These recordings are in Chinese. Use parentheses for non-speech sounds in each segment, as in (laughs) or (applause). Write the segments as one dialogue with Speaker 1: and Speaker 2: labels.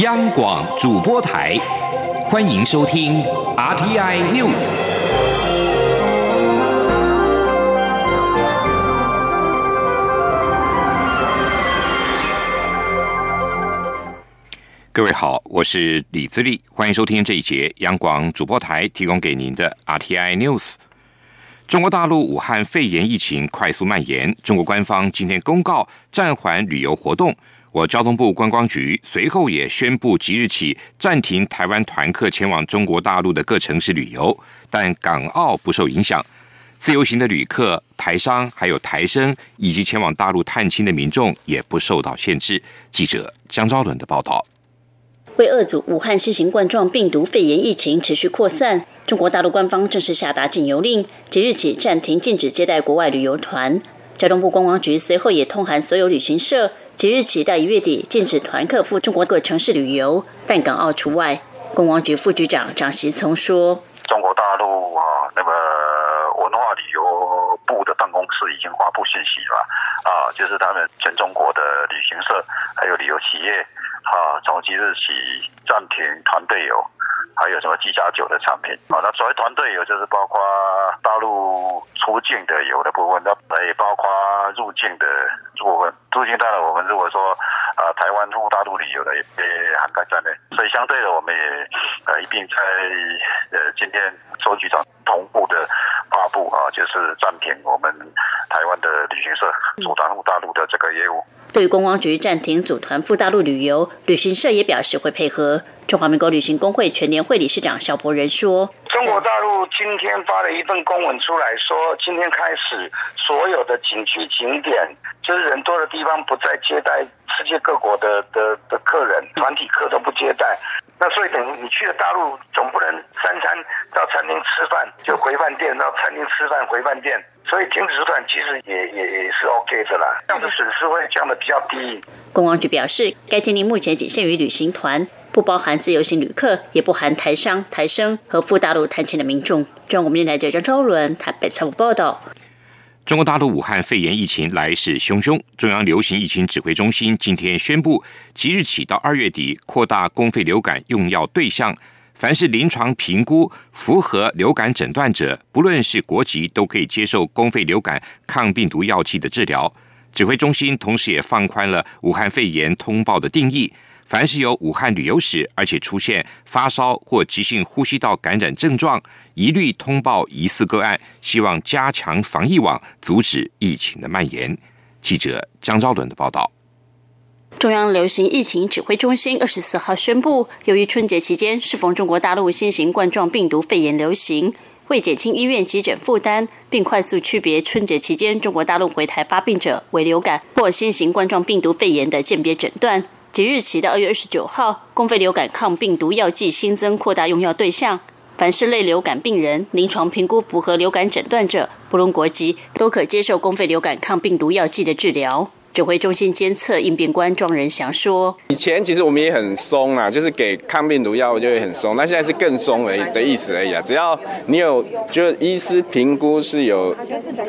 Speaker 1: 央广主播台，欢迎收听 RTI News。各位好，我是李自立，欢迎收听这一节央广主播台提供给您的 RTI News。中国大陆武汉肺炎疫情快速蔓延，中国官方今天公告暂缓旅游活动。我交通部观光局随后也宣布，即日起暂停台湾团客前往中国大陆的各城市旅游，但港澳不受影响。自由行的旅客、台商还有台生以及前往大陆探亲的民众也不受到限制。记者江昭伦的报道。
Speaker 2: 为遏阻武汉新型冠状病毒肺炎疫情持续扩散，中国大陆官方正式下达禁游令，即日起暂停禁止接待国外旅游团。交通部观光局随后也通函所有旅行社。即日起到一月底，禁止团客赴中国各城市旅游，但港澳除外。公安局副局长张习曾说：“
Speaker 3: 中国大陆啊，那个文化旅游部的办公室已经发布信息了，啊，就是他们全中国的旅行社还有旅游企业，啊，从即日起暂停团队游。”还有什么机加酒的产品啊？那所谓团队游就是包括大陆出境的游的部分，那也包括入境的部分。入境当然我们如果说啊，台湾赴大陆旅游的也涵盖在内，所以相对的我们也呃一并在呃今天周局长同步的发布啊，就是暂停我们台湾的旅行社组团赴大陆的这个业务。
Speaker 2: 对于公安局暂停组团赴大陆旅游，旅行社也表示会配合。中华民国旅行工会全年会理事长肖伯仁说：“
Speaker 4: 中国大陆今天发了一份公文出来说，今天开始所有的景区景点，就是人多的地方，不再接待世界各国的的的客人，团体客都不接待。那所以等于你去了大陆，总不能三餐到餐厅吃饭就回饭店，到餐厅吃饭回饭店。所以停止组团其实也也也是 OK 的啦，这样的损失会降的比较低。”
Speaker 2: 公安局表示，该禁令目前仅限于旅行团。不包含自由行旅客，也不含台商、台生和赴大陆探亲的民众。中央广播电台记者张昭伦台北采访报道。
Speaker 1: 中国大陆武汉肺炎疫情来势汹汹，中央流行疫情指挥中心今天宣布，即日起到二月底，扩大公费流感用药对象，凡是临床评估符合流感诊断者，不论是国籍，都可以接受公费流感抗病毒药剂的治疗。指挥中心同时也放宽了武汉肺炎通报的定义。凡是有武汉旅游史，而且出现发烧或急性呼吸道感染症状，一律通报疑似个案，希望加强防疫网，阻止疫情的蔓延。记者张昭伦的报道。
Speaker 2: 中央流行疫情指挥中心二十四号宣布，由于春节期间适逢中国大陆新型冠状病毒肺炎流行，为减轻医院急诊负担，并快速区别春节期间中国大陆回台发病者为流感或新型冠状病毒肺炎的鉴别诊断。即日起到二月二十九号，公费流感抗病毒药剂新增扩大用药对象，凡是类流感病人，临床评估符合流感诊断者，不论国籍，都可接受公费流感抗病毒药剂的治疗。指挥中心监测应变官庄仁祥说：“
Speaker 5: 以前其实我们也很松啊，就是给抗病毒药就会很松，那现在是更松而已的意思而已啊。只要你有，就医师评估是有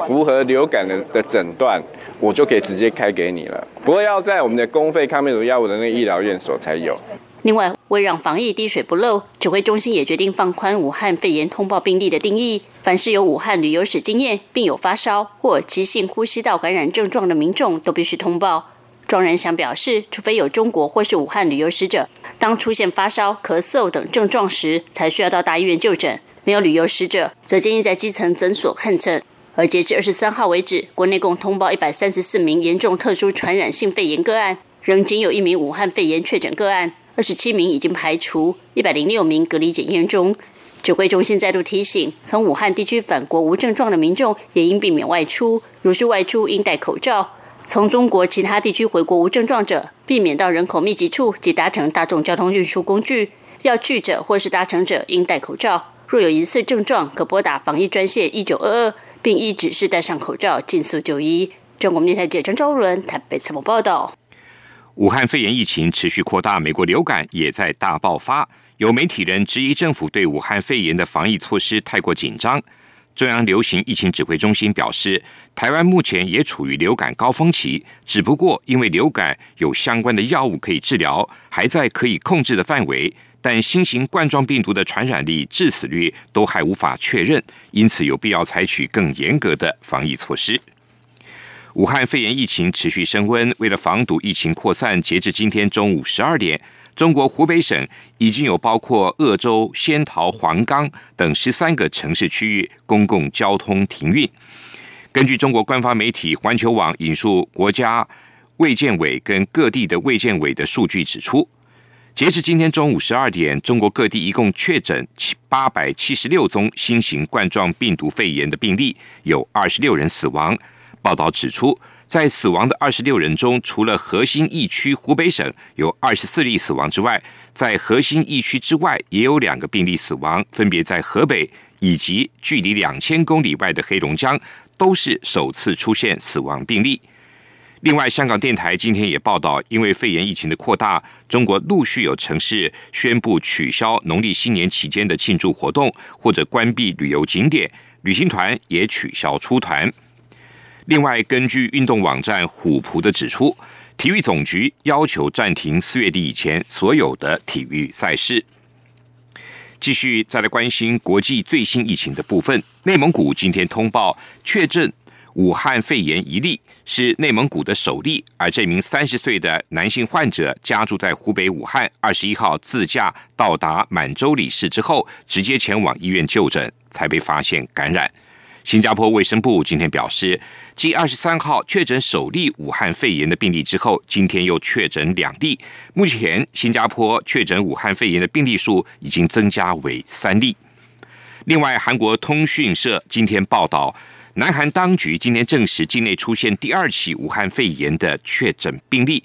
Speaker 5: 符合流感的的诊断。”我就可以直接开给你了，不过要在我们的公费抗病毒药物的那个医疗院所才有。
Speaker 2: 另外，为让防疫滴水不漏，指挥中心也决定放宽武汉肺炎通报病例的定义。凡是有武汉旅游史经验，并有发烧或急性呼吸道感染症状的民众，都必须通报。庄仁祥表示，除非有中国或是武汉旅游史者，当出现发烧、咳嗽等症状时，才需要到大医院就诊；没有旅游史者，则建议在基层诊所看诊。而截至二十三号为止，国内共通报一百三十四名严重特殊传染性肺炎个案，仍仅有一名武汉肺炎确诊个案，二十七名已经排除，一百零六名隔离检验中。指挥中心再度提醒，从武汉地区返国无症状的民众也应避免外出，如是外出应戴口罩。从中国其他地区回国无症状者，避免到人口密集处及搭乘大众交通运输工具。要去者或是搭乘者应戴口罩。若有疑似症状，可拨打防疫专线一九二二。并依指示戴上口罩，尽速就医。中国电台记者张昭伦台北采访报道。
Speaker 1: 武汉肺炎疫情持续扩大，美国流感也在大爆发。有媒体人质疑政府对武汉肺炎的防疫措施太过紧张。中央流行疫情指挥中心表示，台湾目前也处于流感高峰期，只不过因为流感有相关的药物可以治疗，还在可以控制的范围，但新型冠状病毒的传染力、致死率都还无法确认，因此有必要采取更严格的防疫措施。武汉肺炎疫情持续升温，为了防堵疫情扩散，截至今天中午十二点。中国湖北省已经有包括鄂州、仙桃、黄冈等十三个城市区域公共交通停运。根据中国官方媒体环球网引述国家卫健委跟各地的卫健委的数据指出，截至今天中午十二点，中国各地一共确诊七八百七十六宗新型冠状病毒肺炎的病例，有二十六人死亡。报道指出。在死亡的二十六人中，除了核心疫区湖北省有二十四例死亡之外，在核心疫区之外也有两个病例死亡，分别在河北以及距离两千公里外的黑龙江，都是首次出现死亡病例。另外，香港电台今天也报道，因为肺炎疫情的扩大，中国陆续有城市宣布取消农历新年期间的庆祝活动，或者关闭旅游景点，旅行团也取消出团。另外，根据运动网站虎扑的指出，体育总局要求暂停四月底以前所有的体育赛事。继续再来关心国际最新疫情的部分，内蒙古今天通报确诊武汉肺炎一例，是内蒙古的首例。而这名三十岁的男性患者家住在湖北武汉，二十一号自驾到达满洲里市之后，直接前往医院就诊，才被发现感染。新加坡卫生部今天表示。继二十三号确诊首例武汉肺炎的病例之后，今天又确诊两例。目前，新加坡确诊武汉肺炎的病例数已经增加为三例。另外，韩国通讯社今天报道，南韩当局今天证实境内出现第二起武汉肺炎的确诊病例。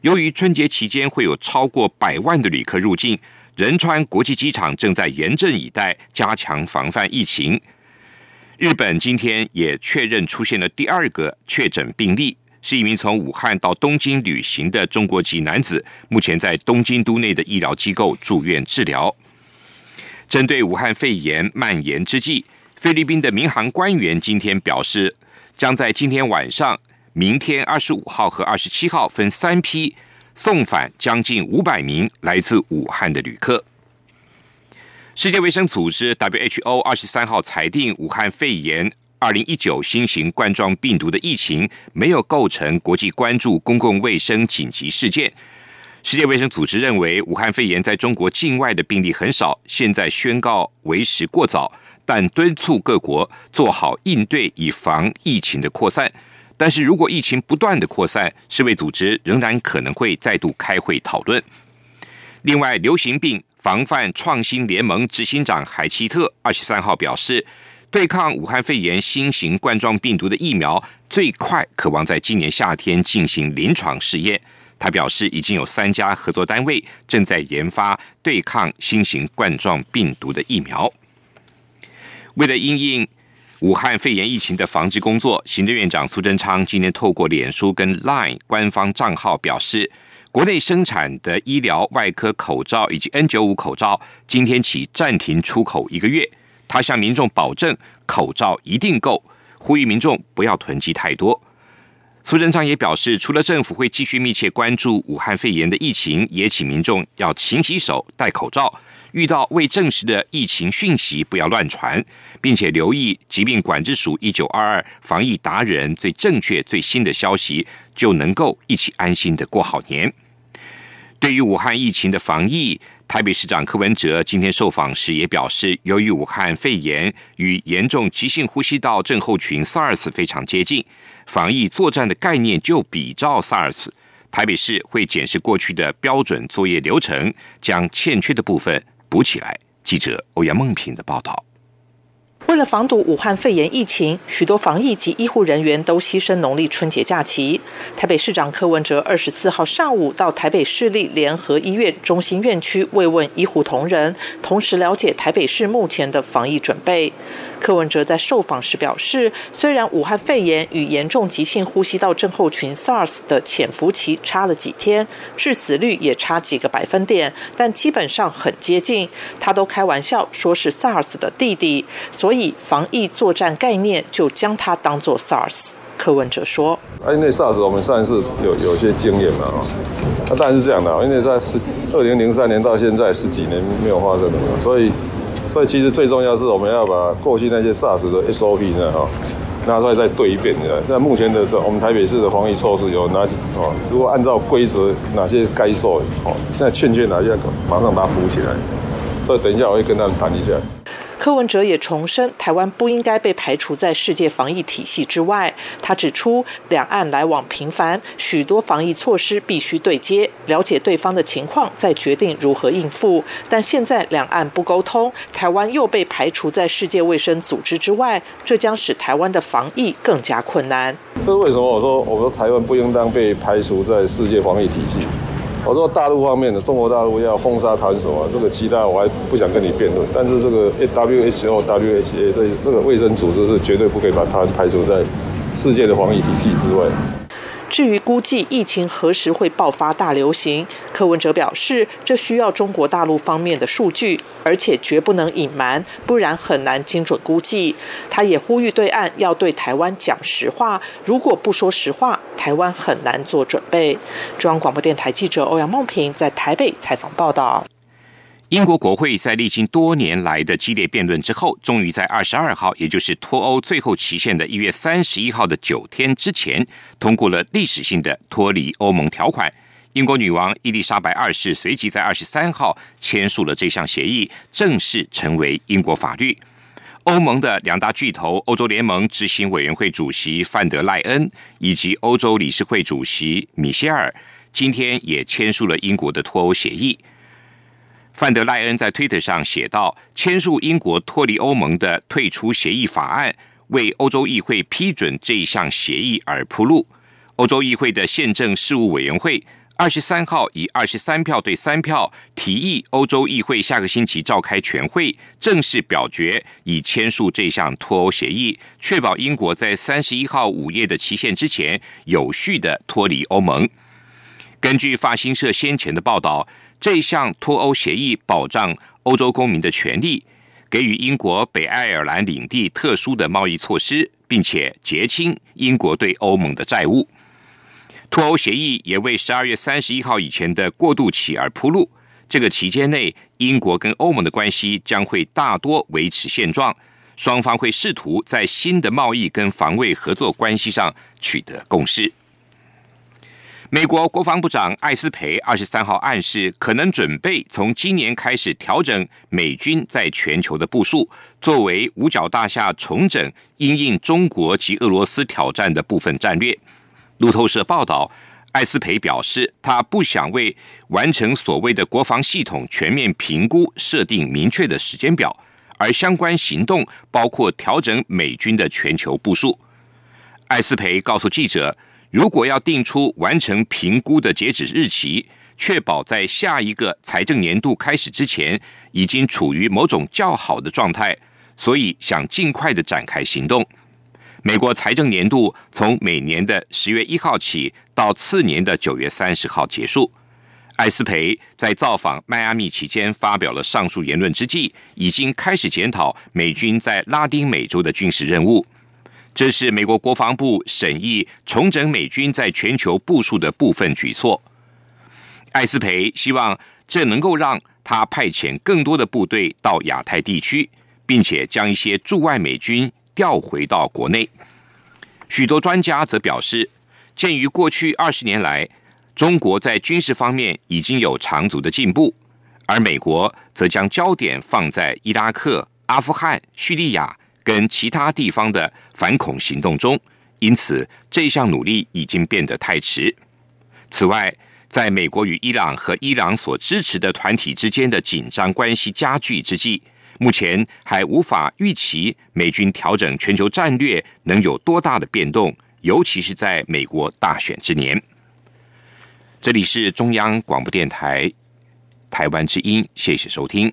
Speaker 1: 由于春节期间会有超过百万的旅客入境，仁川国际机场正在严阵以待，加强防范疫情。日本今天也确认出现了第二个确诊病例，是一名从武汉到东京旅行的中国籍男子，目前在东京都内的医疗机构住院治疗。针对武汉肺炎蔓延之际，菲律宾的民航官员今天表示，将在今天晚上、明天二十五号和二十七号分三批送返将近五百名来自武汉的旅客。世界卫生组织 （WHO） 二十三号裁定，武汉肺炎二零一九新型冠状病毒的疫情没有构成国际关注公共卫生紧急事件。世界卫生组织认为，武汉肺炎在中国境外的病例很少，现在宣告为时过早，但敦促各国做好应对，以防疫情的扩散。但是如果疫情不断的扩散，世卫组织仍然可能会再度开会讨论。另外，流行病。防范创新联盟执行长海奇特二十三号表示，对抗武汉肺炎新型冠状病毒的疫苗最快渴望在今年夏天进行临床试验。他表示，已经有三家合作单位正在研发对抗新型冠状病毒的疫苗。为了应应武汉肺炎疫情的防治工作，行政院长苏贞昌今天透过脸书跟 Line 官方账号表示。国内生产的医疗外科口罩以及 N 九五口罩，今天起暂停出口一个月。他向民众保证，口罩一定够，呼吁民众不要囤积太多。苏贞昌也表示，除了政府会继续密切关注武汉肺炎的疫情，也请民众要勤洗手、戴口罩，遇到未证实的疫情讯息不要乱传，并且留意疾病管制署一九二二防疫达人最正确最新的消息，就能够一起安心的过好年。对于武汉疫情的防疫，台北市长柯文哲今天受访时也表示，由于武汉肺炎与严重急性呼吸道症候群 SARS 非常接近，防疫作战的概念就比照 SARS。台北市会检视过去的标准作业流程，将欠缺的部分补起来。记者欧阳梦平的报道。
Speaker 6: 为了防堵武汉肺炎疫情，许多防疫及医护人员都牺牲农历春节假期。台北市长柯文哲二十四号上午到台北市立联合医院中心院区慰问医护同仁，同时了解台北市目前的防疫准备。柯文哲在受访时表示，虽然武汉肺炎与严重急性呼吸道症候群 SARS 的潜伏期差了几天，致死率也差几个百分点，但基本上很接近。他都开玩笑说是 SARS 的弟弟，所以防疫作战概念就将它当作 SARS。柯文哲说：“
Speaker 7: 啊，因为 SARS 我们上一次有有些经验嘛，啊，那当然是这样的，因为在十二零零三年到现在十几年没有发生了嘛，所以。”所以其实最重要是我们要把过去那些 SARS 的 SOP 呢，哈，拿出来再对一遍。现在目前的时候我们台北市的防疫措施有哪几？哦，如果按照规则，哪些该做？哦，现在欠缺哪些？马上把它补起来。所以等一下我会跟他们谈一下。
Speaker 6: 柯文哲也重申，台湾不应该被排除在世界防疫体系之外。他指出，两岸来往频繁，许多防疫措施必须对接，了解对方的情况，再决定如何应付。但现在两岸不沟通，台湾又被排除在世界卫生组织之外，这将使台湾的防疫更加困难。
Speaker 7: 这是为什么？我说，我说台湾不应当被排除在世界防疫体系。我说大陆方面的中国大陆要封杀台湾什么？这个其他我还不想跟你辩论。但是这个 A W H O W H A 这这个卫生组织是绝对不可以把台湾排除在世界的防疫体系之外。
Speaker 6: 至于估计疫情何时会爆发大流行，柯文哲表示，这需要中国大陆方面的数据，而且绝不能隐瞒，不然很难精准估计。他也呼吁对岸要对台湾讲实话，如果不说实话，台湾很难做准备。中央广播电台记者欧阳梦平在台北采访报道。
Speaker 1: 英国国会在历经多年来的激烈辩论之后，终于在二十二号，也就是脱欧最后期限的一月三十一号的九天之前，通过了历史性的脱离欧盟条款。英国女王伊丽莎白二世随即在二十三号签署了这项协议，正式成为英国法律。欧盟的两大巨头——欧洲联盟执行委员会主席范德赖恩以及欧洲理事会主席米歇尔，今天也签署了英国的脱欧协议。范德赖恩在推特上写道：“签署英国脱离欧盟的退出协议法案，为欧洲议会批准这一项协议而铺路。欧洲议会的宪政事务委员会二十三号以二十三票对三票提议，欧洲议会下个星期召开全会，正式表决以签署这项脱欧协议，确保英国在三十一号午夜的期限之前有序的脱离欧盟。”根据法新社先前的报道。这项脱欧协议保障欧洲公民的权利，给予英国北爱尔兰领地特殊的贸易措施，并且结清英国对欧盟的债务。脱欧协议也为十二月三十一号以前的过渡期而铺路。这个期间内，英国跟欧盟的关系将会大多维持现状，双方会试图在新的贸易跟防卫合作关系上取得共识。美国国防部长艾斯培二十三号暗示，可能准备从今年开始调整美军在全球的部署，作为五角大厦重整、因应中国及俄罗斯挑战的部分战略。路透社报道，艾斯培表示，他不想为完成所谓的国防系统全面评估设定明确的时间表，而相关行动包括调整美军的全球部署。艾斯培告诉记者。如果要定出完成评估的截止日期，确保在下一个财政年度开始之前已经处于某种较好的状态，所以想尽快的展开行动。美国财政年度从每年的十月一号起到次年的九月三十号结束。艾斯培在造访迈阿密期间发表了上述言论之际，已经开始检讨美军在拉丁美洲的军事任务。这是美国国防部审议重整美军在全球部署的部分举措。艾斯培希望这能够让他派遣更多的部队到亚太地区，并且将一些驻外美军调回到国内。许多专家则表示，鉴于过去二十年来中国在军事方面已经有长足的进步，而美国则将焦点放在伊拉克、阿富汗、叙利亚。跟其他地方的反恐行动中，因此这项努力已经变得太迟。此外，在美国与伊朗和伊朗所支持的团体之间的紧张关系加剧之际，目前还无法预期美军调整全球战略能有多大的变动，尤其是在美国大选之年。这里是中央广播电台台湾之音，谢谢收听。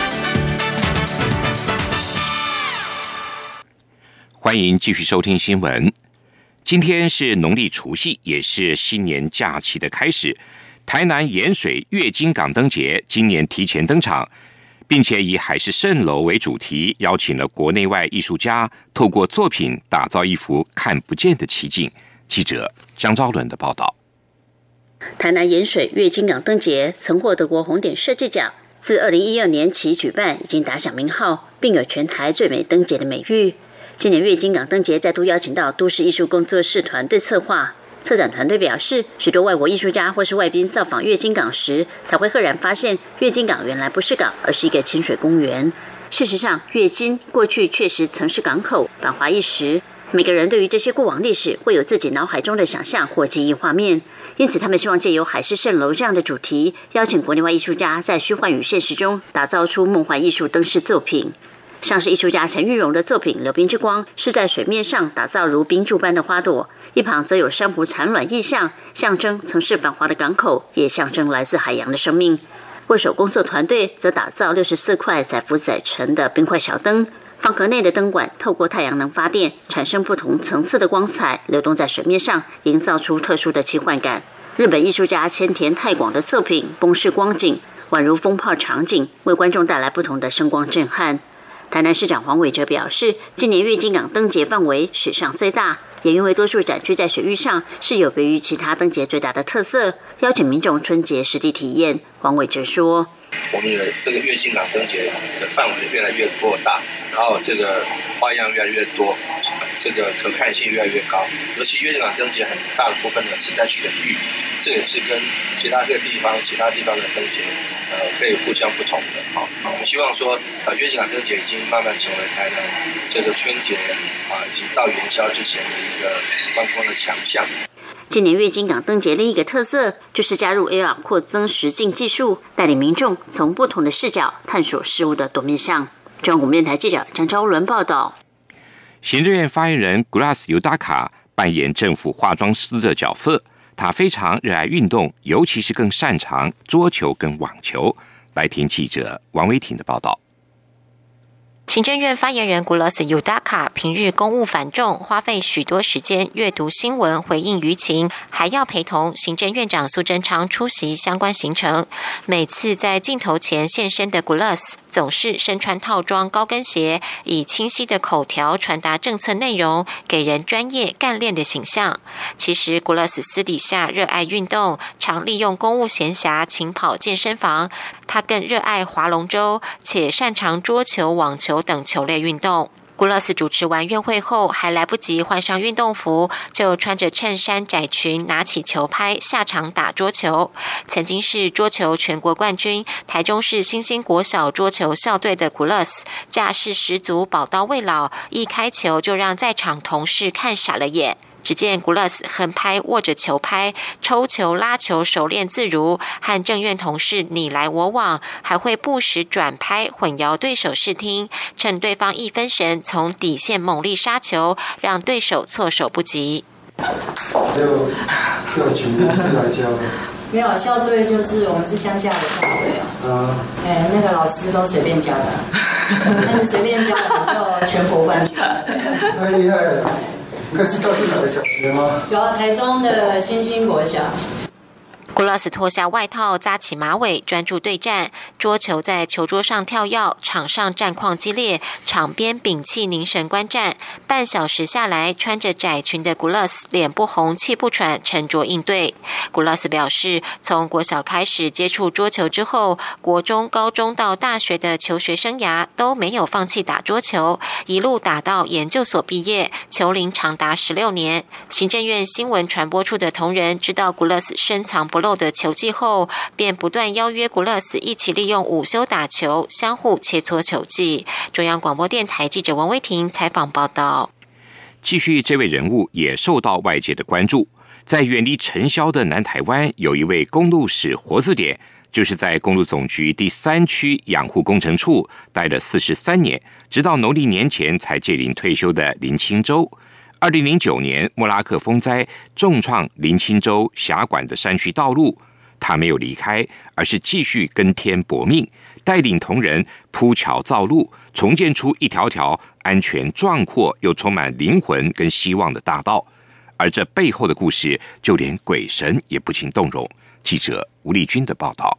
Speaker 1: 欢迎继续收听新闻。今天是农历除夕，也是新年假期的开始。台南盐水月经港灯节今年提前登场，并且以海市蜃楼为主题，邀请了国内外艺术家，透过作品打造一幅看不见的奇景。记者江昭伦的报道：
Speaker 8: 台南盐水月经港灯节曾获德国红点设计奖，自二零一二年起举办，已经打响名号，并有全台最美灯节的美誉。今年月经港灯节再度邀请到都市艺术工作室团队策划，策展团队表示，许多外国艺术家或是外宾造访月经港时，才会赫然发现月经港原来不是港，而是一个清水公园。事实上，月经过去确实曾是港口，繁华一时。每个人对于这些过往历史会有自己脑海中的想象或记忆画面，因此他们希望借由海市蜃楼这样的主题，邀请国内外艺术家在虚幻与现实中打造出梦幻艺术灯饰作品。像是艺术家陈玉荣的作品《流冰之光》，是在水面上打造如冰柱般的花朵，一旁则有珊瑚产卵意象，象征曾是繁华的港口，也象征来自海洋的生命。握手工作团队则打造六十四块载浮载沉的冰块小灯。方壳内的灯管透过太阳能发电，产生不同层次的光彩，流动在水面上，营造出特殊的奇幻感。日本艺术家千田太广的作品《崩式光景》，宛如风炮场景，为观众带来不同的声光震撼。台南市长黄伟哲表示，今年月经港灯节范围史上最大，也因为多数展区在水域上，是有别于其他灯节最大的特色，邀请民众春节实地体验。黄伟哲说：“
Speaker 9: 我们的这个月经港灯节的范围越来越扩大。”然后这个花样越来越多，这个可看性越来越高。尤其月港灯节很大的部分呢是在选域，这也是跟其他各地方、其他地方的灯节，呃，可以互相不同的。好，我们希望说，呃，月港灯节已经慢慢成为台南这个春节啊以及到元宵之前的一个观光的强项。
Speaker 8: 今年月经港灯节另一个特色就是加入 AR 扩增实境技术，带领民众从不同的视角探索事物的多面向。中国电台记者张昭伦报道，
Speaker 1: 行政院发言人 Glass 尤达卡扮演政府化妆师的角色。他非常热爱运动，尤其是更擅长桌球跟网球。来听记者王维婷的报道。
Speaker 10: 行政院发言人古勒斯尤达卡平日公务繁重，花费许多时间阅读新闻、回应舆情，还要陪同行政院长苏贞昌出席相关行程。每次在镜头前现身的古勒斯，总是身穿套装高跟鞋，以清晰的口条传达政策内容，给人专业干练的形象。其实古勒斯私底下热爱运动，常利用公务闲暇勤跑健身房。他更热爱划龙舟，且擅长桌球、网球等球类运动。古勒斯主持完宴会后，还来不及换上运动服，就穿着衬衫、窄裙，拿起球拍下场打桌球。曾经是桌球全国冠军、台中市新兴国小桌球校队的古勒斯，架势十足，宝刀未老，一开球就让在场同事看傻了眼。只见古勒斯横拍握着球拍，抽球拉球熟练自如，和正院同事你来我往，还会不时转拍混淆对手视听，趁对方一分神，从底线猛力杀球，让对手措手不及。
Speaker 11: 有有请老师来教没有校队就是我们是乡下的校队啊，哎，那个老师都随便教的，(laughs) 但是随便教的就全国冠军，(laughs) 太厉害了。你知道是哪个小学吗？有台中的新兴国小。
Speaker 10: 古拉斯脱下外套，扎起马尾，专注对战。桌球在球桌上跳跃，场上战况激烈，场边屏气凝神观战。半小时下来，穿着窄裙的古拉斯脸不红，气不喘，沉着应对。古拉斯表示，从国小开始接触桌球之后，国中、高中到大学的求学生涯都没有放弃打桌球，一路打到研究所毕业，球龄长达十六年。行政院新闻传播处的同仁知道古拉斯深藏不。漏的球技后，便不断邀约古勒斯一起利用午休打球，相互切磋球技。中央广播电台记者王威婷采访报道。
Speaker 1: 继续，这位人物也受到外界的关注。在远离尘嚣的南台湾，有一位公路史活字典，就是在公路总局第三区养护工程处待了四十三年，直到农历年前才届龄退休的林清洲。二零零九年莫拉克风灾重创林清州辖管的山区道路，他没有离开，而是继续跟天搏命，带领同仁铺桥造路，重建出一条条安全、壮阔又充满灵魂跟希望的大道。而这背后的故事，就连鬼神也不禁动容。记者吴丽君的报道。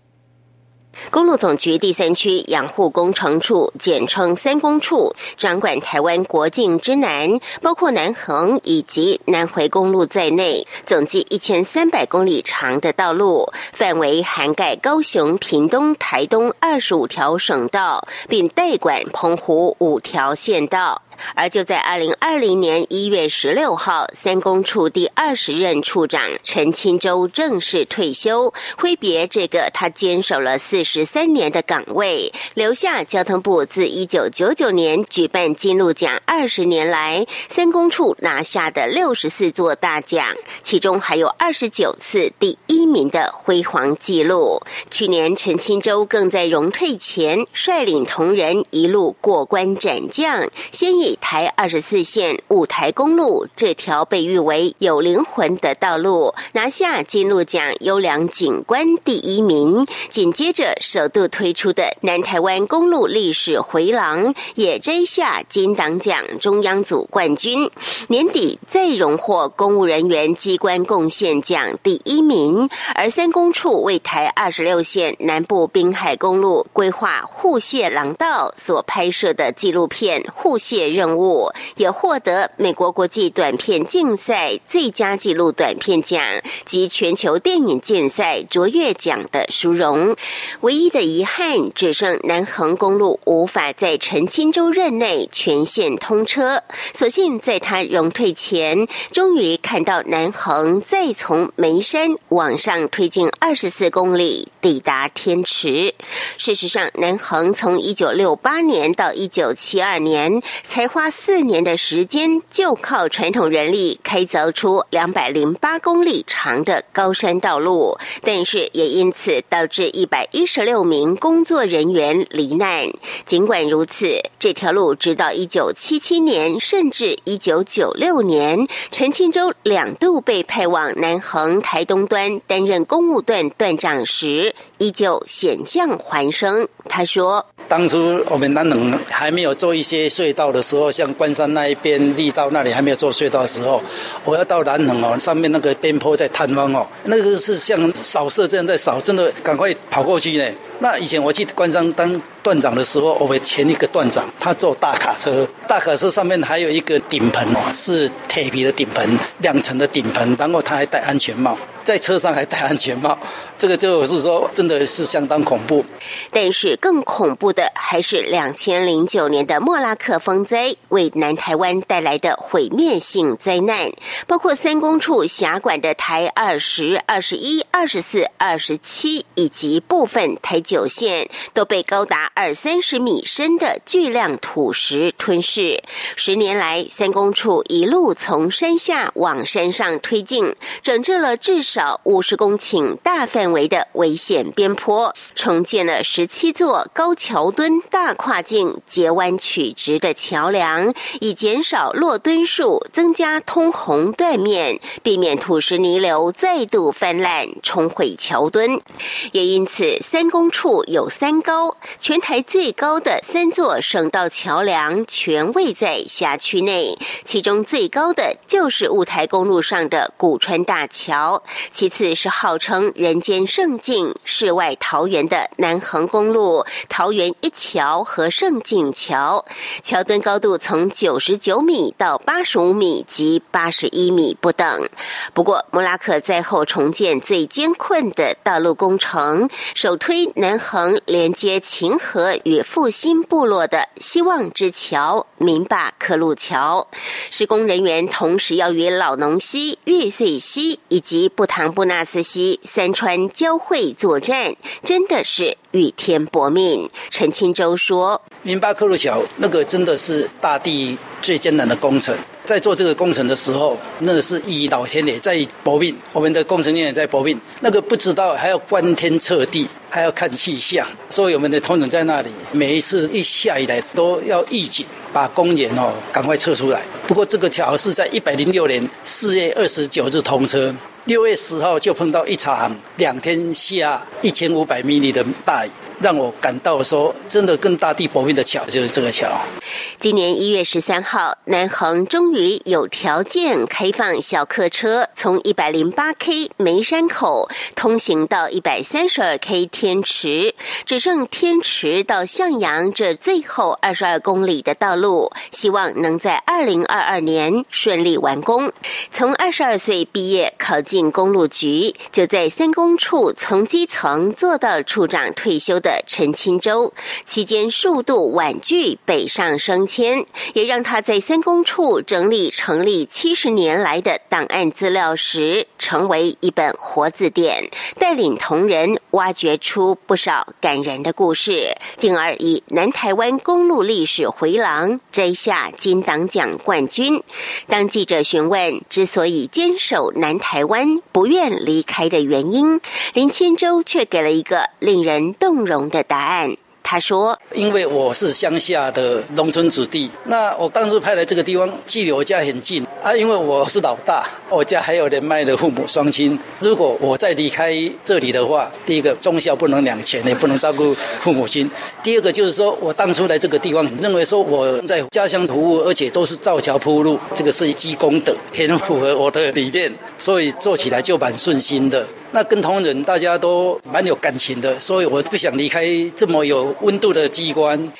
Speaker 12: 公路总局第三区养护工程处，简称三公处，掌管台湾国境之南，包括南横以及南回公路在内，总计一千三百公里长的道路，范围涵盖高雄、屏东、台东二十五条省道，并代管澎湖五条县道。而就在二零二零年一月十六号，三公处第二十任处长陈清洲正式退休，挥别这个他坚守了四十三年的岗位，留下交通部自一九九九年举办金鹿奖二十年来，三公处拿下的六十四座大奖，其中还有二十九次第一名的辉煌纪录。去年陈清洲更在荣退前率领同仁一路过关斩将，先以台二十四线五台公路这条被誉为有灵魂的道路，拿下金鹿奖优良景观第一名。紧接着，首度推出的南台湾公路历史回廊也摘下金党奖中央组冠军。年底再荣获公务人员机关贡献奖第一名。而三公处为台二十六线南部滨海公路规划护蟹廊道所拍摄的纪录片《护蟹》。任务也获得美国国际短片竞赛最佳纪录短片奖及全球电影竞赛卓越奖的殊荣。唯一的遗憾，只剩南横公路无法在陈清洲任内全线通车。所幸在他荣退前，终于看到南横再从眉山往上推进二十四公里，抵达天池。事实上，南横从一九六八年到一九七二年才。才花四年的时间，就靠传统人力开凿出两百零八公里长的高山道路，但是也因此导致一百一十六名工作人员罹难。尽管如此，这条路直到一九七七年甚至一九九六年，陈庆洲两度被派往南横台东端担任公务段段长时，依旧险象环生。他说。
Speaker 13: 当初我们南能还没有做一些隧道的时候，像关山那一边立道那里还没有做隧道的时候，我要到南能哦，上面那个边坡在探方哦，那个是像扫射这样在扫，真的赶快跑过去呢。那以前我去关山当段长的时候，我们前一个段长他坐大卡车，大卡车上面还有一个顶棚哦，是铁皮的顶棚，两层的顶棚，然后他还戴安全帽。在车上还戴安全帽，这个就是说，真的是相当恐怖。
Speaker 12: 但是更恐怖的还是两千零九年的莫拉克风灾为南台湾带来的毁灭性灾难，包括三公处辖管的台二十二、十一、二十四、二十七以及部分台九线都被高达二三十米深的巨量土石吞噬。十年来，三公处一路从山下往山上推进，整治了至少少。五十公顷大范围的危险边坡，重建了十七座高桥墩、大跨境截弯曲直的桥梁，以减少落墩数，增加通洪断面，避免土石泥流再度泛滥冲毁桥墩。也因此，三公处有三高，全台最高的三座省道桥梁全位在辖区内，其中最高的就是雾台公路上的古川大桥。其次是号称人间圣境、世外桃源的南横公路桃园一桥和圣境桥，桥墩高度从九十九米到八十五米及八十一米不等。不过，莫拉克灾后重建最艰困的道路工程，首推南横连接秦河与复兴部落的希望之桥——明坝克路桥。施工人员同时要与老农溪、玉穗溪以及不。唐布纳斯西三川交汇作战，真的是与天搏命。陈清洲说：“
Speaker 13: 明巴克路桥那个真的是大地最艰难的工程。”在做这个工程的时候，那个是以老天爷在搏命，我们的工程人员在搏命。那个不知道还要观天测地，还要看气象，所以我们的同仁在那里，每一次一下雨来都要预警，把公园哦赶快撤出来。不过这个桥是在一百零六年四月二十九日通车，六月十号就碰到一场两天下一千五百米里的大雨。让我感到说，真的跟大地搏命的桥就是这个桥。
Speaker 12: 今年一月十三号，南横终于有条件开放小客车从一百零八 K 梅山口通行到一百三十二 K 天池，只剩天池到向阳这最后二十二公里的道路，希望能在二零二二年顺利完工。从二十二岁毕业考进公路局，就在三公处从基层做到处长退休的。陈清洲期间数度婉拒北上升迁，也让他在三公处整理成立七十年来的档案资料时，成为一本活字典，带领同仁挖掘出不少感人的故事，进而以南台湾公路历史回廊摘下金党奖冠军。当记者询问之所以坚守南台湾、不愿离开的原因，林清洲却给了一个令人动容。的答案。他说：“
Speaker 13: 因为我是乡下的农村子弟，那我当初派来这个地方，距离我家很近啊。因为我是老大，我家还有人脉的父母双亲。如果我再离开这里的话，第一个忠孝不能两全，也不能照顾父母亲。第二个就是说我当初来这个地方，认为说我在家乡服务，而且都是造桥铺路，这个是一积功德，很符合我的理念，所以做起来就蛮顺心的。那跟同仁大家都蛮有感情的，所以我不想离开这么有。”温度的机关，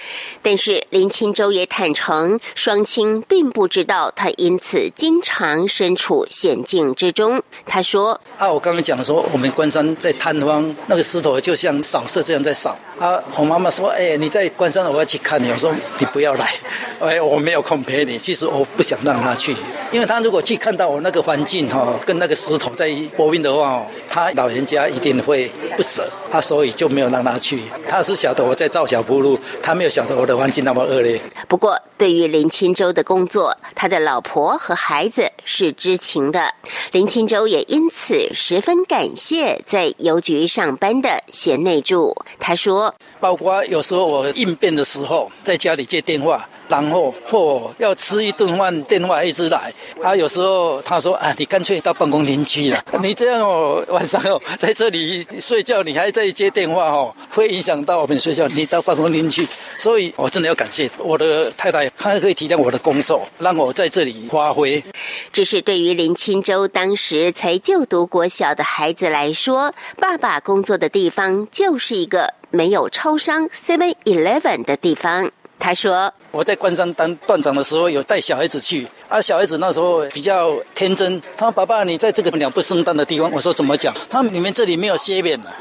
Speaker 12: 但是林清洲也坦诚，双亲并不知道他因此经常身处险境之中。他说：“
Speaker 13: 啊，我刚刚讲说，我们关山在探方，那个石头就像扫射这样在扫。啊，我妈妈说：，哎，你在关山，我要去看你。我说你不要来，(laughs) 哎，我没有空陪你。其实我不想让他去，因为他如果去看到我那个环境哈，跟那个石头在搏命的话，他老人家一定会不舍。他所以就没有让他去。他是晓得我。”在造小铺路，他没有晓得我的环境那么恶劣。
Speaker 12: 不过，对于林清洲的工作，他的老婆和孩子是知情的。林清洲也因此十分感谢在邮局上班的贤内助。他说：“
Speaker 13: 包括有时候我应变的时候，在家里接电话。”然后或要吃一顿饭，电话一直来。他有时候他说：“啊，你干脆到办公厅去了。(laughs) 你这样哦，晚上哦在这里睡觉，你还在接电话哦，会影响到我们睡觉。你到办公厅去。所以我真的要感谢我的太太，她可以体谅我的工作，让我在这里发挥。
Speaker 12: 只是对于林清洲当时才就读国小的孩子来说，爸爸工作的地方就是一个没有超商 Seven Eleven 的地方。他说。
Speaker 13: 我在关山当段长的时候，有带小孩子去。啊，小孩子那时候比较天真，他说：“爸爸，你在这个鸟不生蛋的地方。”我说：“怎么讲？”他说你们这里没有歇免的。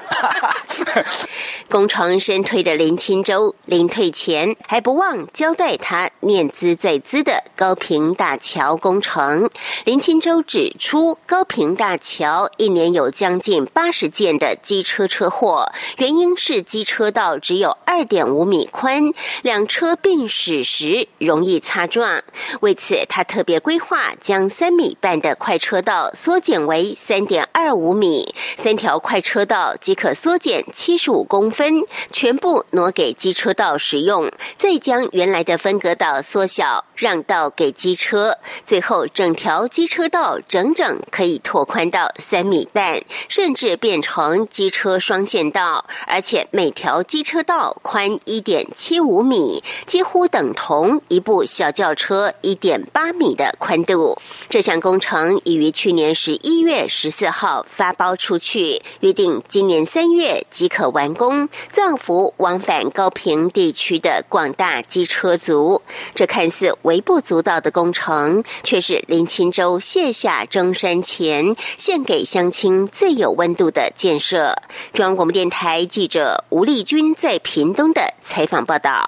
Speaker 13: (laughs) (laughs)
Speaker 12: 工程身推的林清洲，临退前还不忘交代他念兹在兹的高平大桥工程。林清洲指出，高平大桥一年有将近八十件的机车车祸，原因是机车道只有二点五米宽，两车并驶时容易擦撞。为此，他。特别规划将三米半的快车道缩减为三点二五米，三条快车道即可缩减七十五公分，全部挪给机车道使用，再将原来的分隔岛缩小，让道给机车，最后整条机车道整整可以拓宽到三米半，甚至变成机车双线道，而且每条机车道宽一点七五米，几乎等同一部小轿车一点八米。的宽度，这项工程已于去年十一月十四号发包出去，约定今年三月即可完工，造福往返高平地区的广大机车族。这看似微不足道的工程，却是林清州卸下征山前献给乡亲最有温度的建设。中央广播电台记者吴丽君在屏东的采访报道。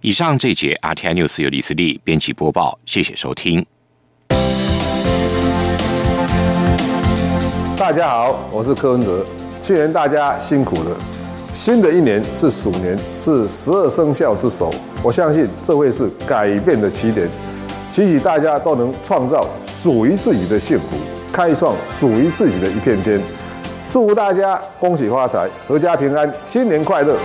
Speaker 1: 以上这节 RTI News 由李思利编辑播报，谢谢收听。
Speaker 14: 大家好，我是柯文哲。去年大家辛苦了，新的一年是鼠年，是十二生肖之首。我相信这会是改变的起点，祈许大家都能创造属于自己的幸福，开创属于自己的一片天。祝福大家恭喜发财，阖家平安，新年快乐！